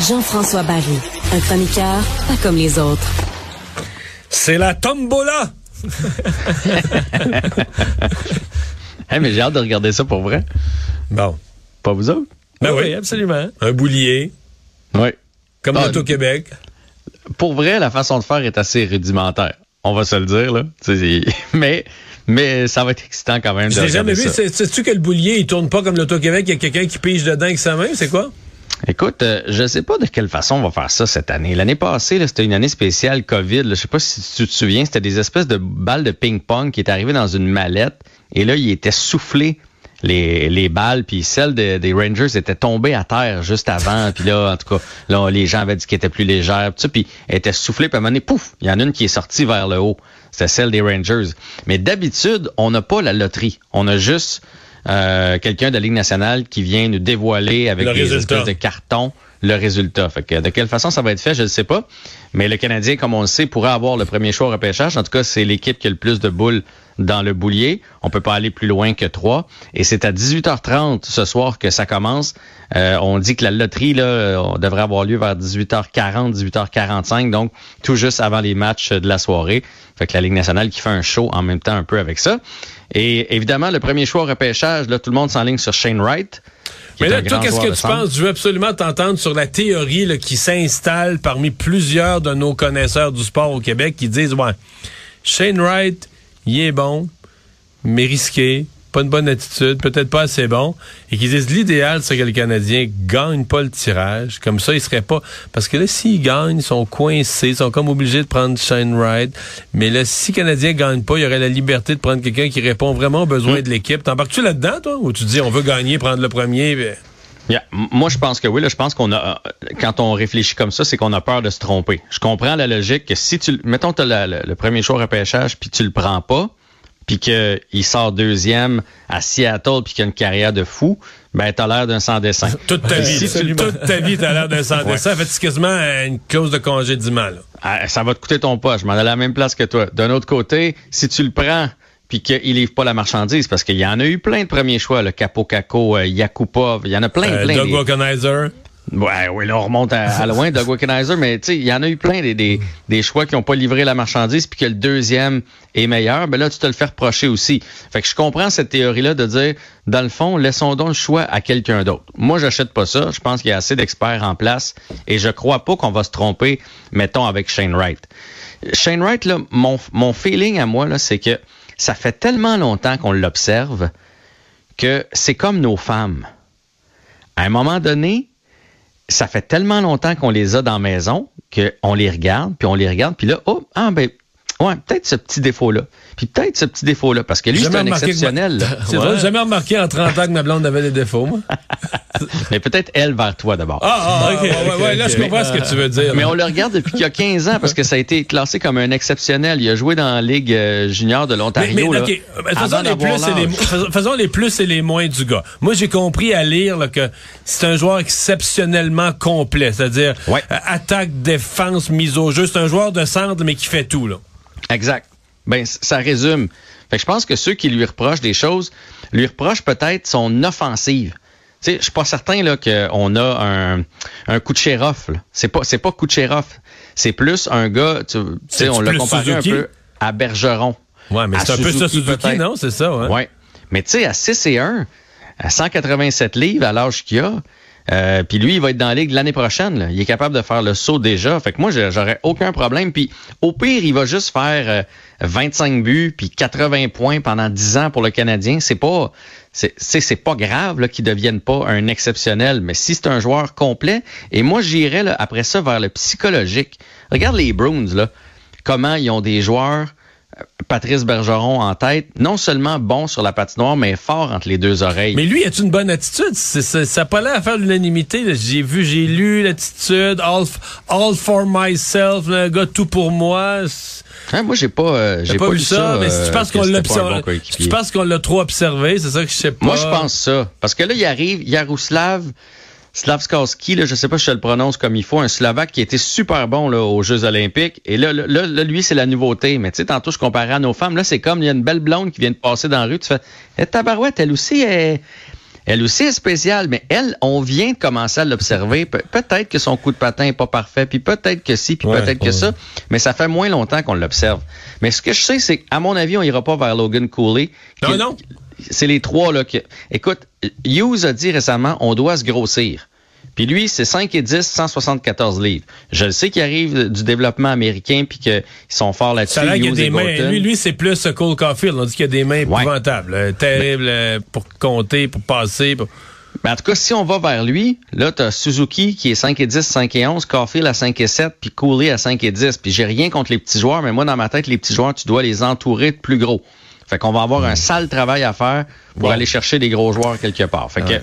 Jean-François Barry, un chroniqueur pas comme les autres. C'est la tombola! Hey, mais j'ai hâte de regarder ça pour vrai. Bon. Pas vous autres? Ben oui, absolument. Un boulier, Oui. comme Ah, l'Auto-Québec. Pour vrai, la façon de faire est assez rudimentaire. On va se le dire, là. Mais, mais ça va être excitant quand même. Je de l'ai jamais regarder vu. Sais-tu que le boulier, il tourne pas comme l'Auto-Québec, il y a quelqu'un qui pige dedans avec sa main? C'est quoi? Écoute, euh, je sais pas de quelle façon on va faire ça cette année. L'année passée, c'était une année spéciale COVID. là. Je sais pas si tu te souviens, c'était des espèces de balles de ping-pong qui étaient arrivées dans une mallette. Et là, il était soufflé les, les balles, puis celles de- des Rangers étaient tombées à terre juste avant. puis là, en tout cas, là, les gens avaient dit qu'elles étaient plus légères. Puis, elles étaient soufflées, puis à un moment donné, pouf, il y en a une qui est sortie vers le haut. C'était celle des Rangers. Mais d'habitude, on n'a pas la loterie. On a juste euh, quelqu'un de la Ligue nationale qui vient nous dévoiler avec Le des résultat. espèces de carton le résultat. Fait que de quelle façon ça va être fait, je ne sais pas. Mais le Canadien, comme on le sait, pourrait avoir le premier choix au repêchage. En tout cas, c'est l'équipe qui a le plus de boules dans le boulier. On peut pas aller plus loin que trois. Et c'est à 18h30 ce soir que ça commence. Euh, on dit que la loterie là, on devrait avoir lieu vers 18h40, 18h45, donc tout juste avant les matchs de la soirée. Fait que la Ligue nationale qui fait un show en même temps un peu avec ça. Et évidemment, le premier choix au repêchage, là, tout le monde s'enligne sur Shane Wright. Mais là, toi, qu'est-ce que tu penses? Je veux absolument t'entendre sur la théorie là, qui s'installe parmi plusieurs de nos connaisseurs du sport au Québec qui disent, ouais, Shane Wright, il est bon, mais risqué, pas une bonne attitude, peut-être pas assez bon, et qui disent l'idéal, c'est que le Canadien gagne pas le tirage. Comme ça, il serait pas. Parce que là, s'ils gagnent, ils sont coincés, ils sont comme obligés de prendre Shane Wright. Mais là, si le Canadien gagne pas, il y aurait la liberté de prendre quelqu'un qui répond vraiment aux besoins de l'équipe. T'embarques-tu là-dedans, toi? Ou tu dis on veut gagner, prendre le premier? Yeah. Moi, je pense que oui. Là, je pense qu'on a, euh, quand on réfléchit comme ça, c'est qu'on a peur de se tromper. Je comprends la logique que si tu, mettons, tu as le, le premier choix repêchage, puis tu le prends pas, puis qu'il sort deuxième à Seattle, puis qu'il a une carrière de fou, ben t'as l'air d'un sans dessin. Toute ta vie. Si tu toute ta vie, t'as l'air d'un sans dessin. Fait que c'est quasiment une clause de congédiement, là. Ah, ça va te coûter ton poche. Je m'en ai à la même place que toi. D'un autre côté, si tu le prends puis qu'il livre pas la marchandise, parce qu'il y en a eu plein de premiers choix, le Capo Caco, euh, Yakupov, il y en a plein, Euh, plein. Doug Womanizer. Ouais, oui, là, on remonte à, à loin, Doug Wickenheiser, mais tu sais, il y en a eu plein des, des, des choix qui n'ont pas livré la marchandise puis que le deuxième est meilleur. Ben là, tu te le fais reprocher aussi. Fait que je comprends cette théorie-là de dire, dans le fond, laissons donc le choix à quelqu'un d'autre. Moi, j'achète pas ça. Je pense qu'il y a assez d'experts en place et je crois pas qu'on va se tromper, mettons, avec Shane Wright. Shane Wright, là, mon, mon feeling à moi, là, c'est que ça fait tellement longtemps qu'on l'observe que c'est comme nos femmes. À un moment donné, ça fait tellement longtemps qu'on les a dans la maison qu'on les regarde, puis on les regarde, puis là, oh, ah ben, ouais, peut-être ce petit défaut-là. Puis peut-être ce petit défaut-là, parce que lui, c'est un exceptionnel. là. C'est Ouais. jamais remarqué en 30 ans que ma blonde avait des défauts, moi. Mais peut-être elle vers toi d'abord. Ah, ah, ok, ouais, ouais, là, je comprends ce que tu veux dire. Mais on le regarde depuis qu'il y a 15 ans parce que ça a été classé comme un exceptionnel. Il a joué dans la Ligue euh, junior de Mais, l'Ontario. mais, ok, mais faisons, les faisons les plus et les moins du gars. Moi, j'ai compris à lire là, que c'est un joueur exceptionnellement complet, c'est-à-dire Ouais. euh, attaque, défense, mise au jeu. C'est un joueur de centre, mais qui fait tout. Là. Exact. Ben, ça résume. Fait que je pense que ceux qui lui reprochent des choses, lui reprochent peut-être son offensive. Tu sais, je suis pas certain là qu'on a un, un coup de shérif. là. C'est pas c'est pas coup de shérif. C'est plus un gars. Tu sais, on l'a comparé Suzuki? un peu à Bergeron. Ouais, mais c'est un peu ça, Suzuki, peut-être. non? C'est ça, ouais. Ouais. Mais tu sais, à 6 et 1, à 187 livres, à l'âge qu'il a, Euh, puis lui, il va être dans la ligue l'année prochaine. là. Il est capable de faire le saut déjà. Fait que moi, j'aurais aucun problème. Puis au pire, il va juste faire euh, 25 buts puis 80 points pendant 10 ans pour le Canadien. C'est pas c'est c'est pas grave qu'il devienne pas un exceptionnel. Mais si c'est un joueur complet, et moi j'irais après ça vers le psychologique. Regarde les Bruins là, comment ils ont des joueurs. Euh, Patrice Bergeron en tête, non seulement bon sur la patinoire, mais fort entre les deux oreilles. Mais lui, il a une bonne attitude? Ça n'a pas l'air à faire l'unanimité. J'ai vu, j'ai lu l'attitude, all, all for myself, le gars tout pour moi. Hein, moi, j'ai pas, euh, j'ai pas, vu ça, mais si tu euh, penses qu'on l'a bon si tu penses qu'on l'a trop observé, c'est ça que je sais pas. Moi, je pense ça. Parce que là, il arrive Yaroslav Slavskowski, là, je sais pas si je le prononce comme il faut, un Slovaque qui était super bon là, aux Jeux olympiques. Et là, là, là, lui, c'est la nouveauté. Mais tu sais, tantôt, je comparais à nos femmes. Là, c'est comme, il y a une belle blonde qui vient de passer dans la rue. Tu fais, eh, tabarouette, elle aussi est... Elle aussi est spéciale, mais elle, on vient de commencer à l'observer. Pe- peut-être que son coup de patin est pas parfait, puis peut-être que si, puis Ouais, peut-être que ça, mais ça fait moins longtemps qu'on l'observe. Mais ce que je sais, c'est qu'à mon avis, on ira pas vers Logan Cooley. Non, non. c'est les trois là que. Écoute, Hughes a dit récemment, on doit se grossir. Puis lui, c'est 5 et 10, 174 livres. Je le sais qu'il arrive du développement américain puis qu'ils sont forts là-dessus. Ça a l'air qu'il y a Hughes des et mains. Gorton. Lui, lui c'est plus Cole Caulfield. On dit qu'il y a des mains Ouais. épouvantables, euh, terribles euh, pour compter, pour passer. pour- Ben, en tout cas, si on va vers lui, là, tu as Suzuki qui est 5 et 10, 5 et 11, Caulfield à 5 et 7, puis Cooley à 5 et 10. Puis j'ai rien contre les petits joueurs, mais moi, dans ma tête, les petits joueurs, tu dois les entourer de plus gros. Fait qu'on va avoir un sale travail à faire pour aller chercher des gros joueurs quelque part. Fait que Ouais.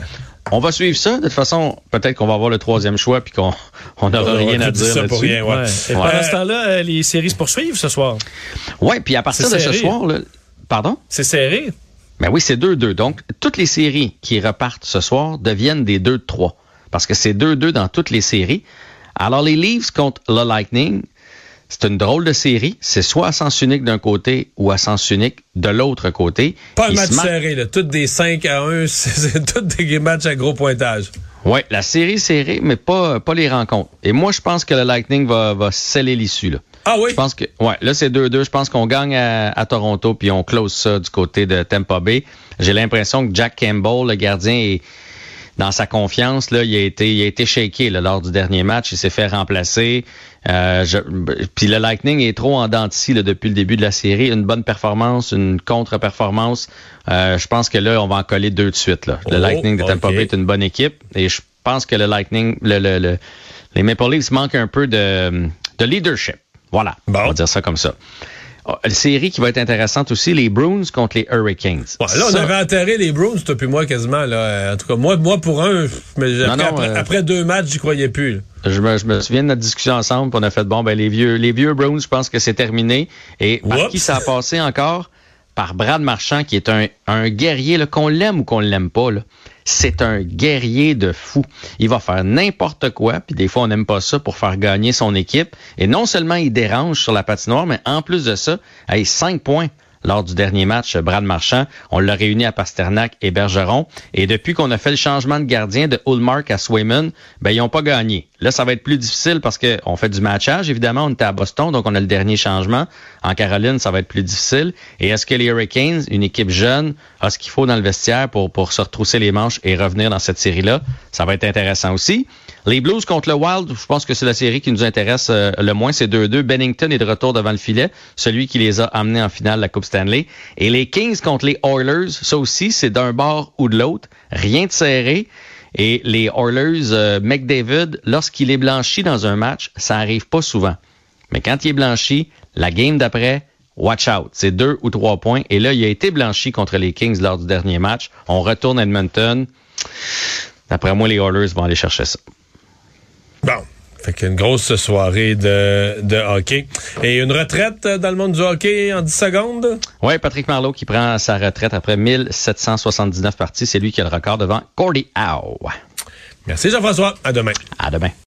On va suivre ça. De toute façon, peut-être qu'on va avoir le troisième choix puis qu'on on n'aura rien à dire ça pour rien, ouais. Ouais. Et Ouais. pendant ce temps-là, euh, les séries se poursuivent ce soir. Ouais, puis à partir C'est de ce soir, là, pardon? C'est serré. Ben oui, c'est 2-2. Donc, toutes les séries qui repartent ce soir deviennent des 2-3. Parce que c'est 2-2 dans toutes les séries. Alors, les Leafs contre le Lightning, c'est une drôle de série. C'est soit à sens unique d'un côté ou à sens unique de l'autre côté. Pas un match se serré, là. Toutes des 5 à 1, c'est tous des matchs à gros pointage. Ouais, la série serrée, mais pas, pas les rencontres. Et moi, je pense que le Lightning va, va sceller l'issue, là. Ah oui? Je pense que, ouais, là, c'est 2-2. Je pense qu'on gagne à, à Toronto, puis on close ça du côté de Tampa Bay. J'ai l'impression que Jack Campbell, le gardien, est dans sa confiance. Là, il a été, il a été shaké là, lors du dernier match. Il s'est fait remplacer. Euh, je- puis le Lightning est trop en dents depuis le début de la série. Une bonne performance, une contre-performance. Euh, je pense que là, on va en coller deux de suite. Là. Le Oh, Lightning de Tampa ok. Bay est une bonne équipe. Et je pense que le Lightning, le, le- le- les Maple Leafs manquent un peu de, de leadership. Voilà. Bon. On va dire ça comme ça. Oh, Une série qui va être intéressante aussi, les Bruins contre les Hurricanes. Ouais, là, on Ça- avait enterré les Bruins, toi puis moi, quasiment. Là. En tout cas, moi, moi pour un, mais après, non, après, euh, après deux matchs, j'y croyais plus. là. Je me, je me souviens de notre discussion ensemble, puis on a fait bon, ben les vieux, les vieux Browns, je pense que c'est terminé. Et par qui ça a passé encore? Par Brad Marchand, qui est un, un guerrier, qu'on l'aime ou qu'on l'aime pas, là. C'est un guerrier de fou. Il va faire n'importe quoi, puis des fois on n'aime pas ça pour faire gagner son équipe. Et non seulement il dérange sur la patinoire, mais en plus de ça, il cinq points lors du dernier match, Brad Marchand. On l'a réuni à Pasternak et Bergeron. Et depuis qu'on a fait le changement de gardien de Ulmark à Swayman, ben, ils n'ont pas gagné. Là, ça va être plus difficile parce qu'on fait du matchage. Évidemment, on était à Boston, donc on a le dernier changement. En Caroline, ça va être plus difficile. Et est-ce que les Hurricanes, une équipe jeune, a ce qu'il faut dans le vestiaire pour, pour se retrousser les manches et revenir dans cette série-là? Ça va être intéressant aussi. Les Blues contre le Wild, je pense que c'est la série qui nous intéresse euh, le moins. C'est 2-2. Bennington est de retour devant le filet, celui qui les a amenés en finale de la Coupe Stanley. Et les Kings contre les Oilers, ça aussi, c'est d'un bord ou de l'autre. Rien de serré. Et les Oilers, euh, McDavid, lorsqu'il est blanchi dans un match, ça arrive pas souvent. Mais quand il est blanchi, la game d'après, watch out. C'est deux ou trois points. Et là, il a été blanchi contre les Kings lors du dernier match. On retourne à Edmonton. D'après moi, les Oilers vont aller chercher ça. Fait qu'une grosse soirée de, de hockey. Et une retraite dans le monde du hockey en 10 secondes? Ouais, Patrick Marleau qui prend sa retraite après 1779 parties. C'est lui qui a le record devant Cordy Howe. Merci Jean-François. À demain. À demain.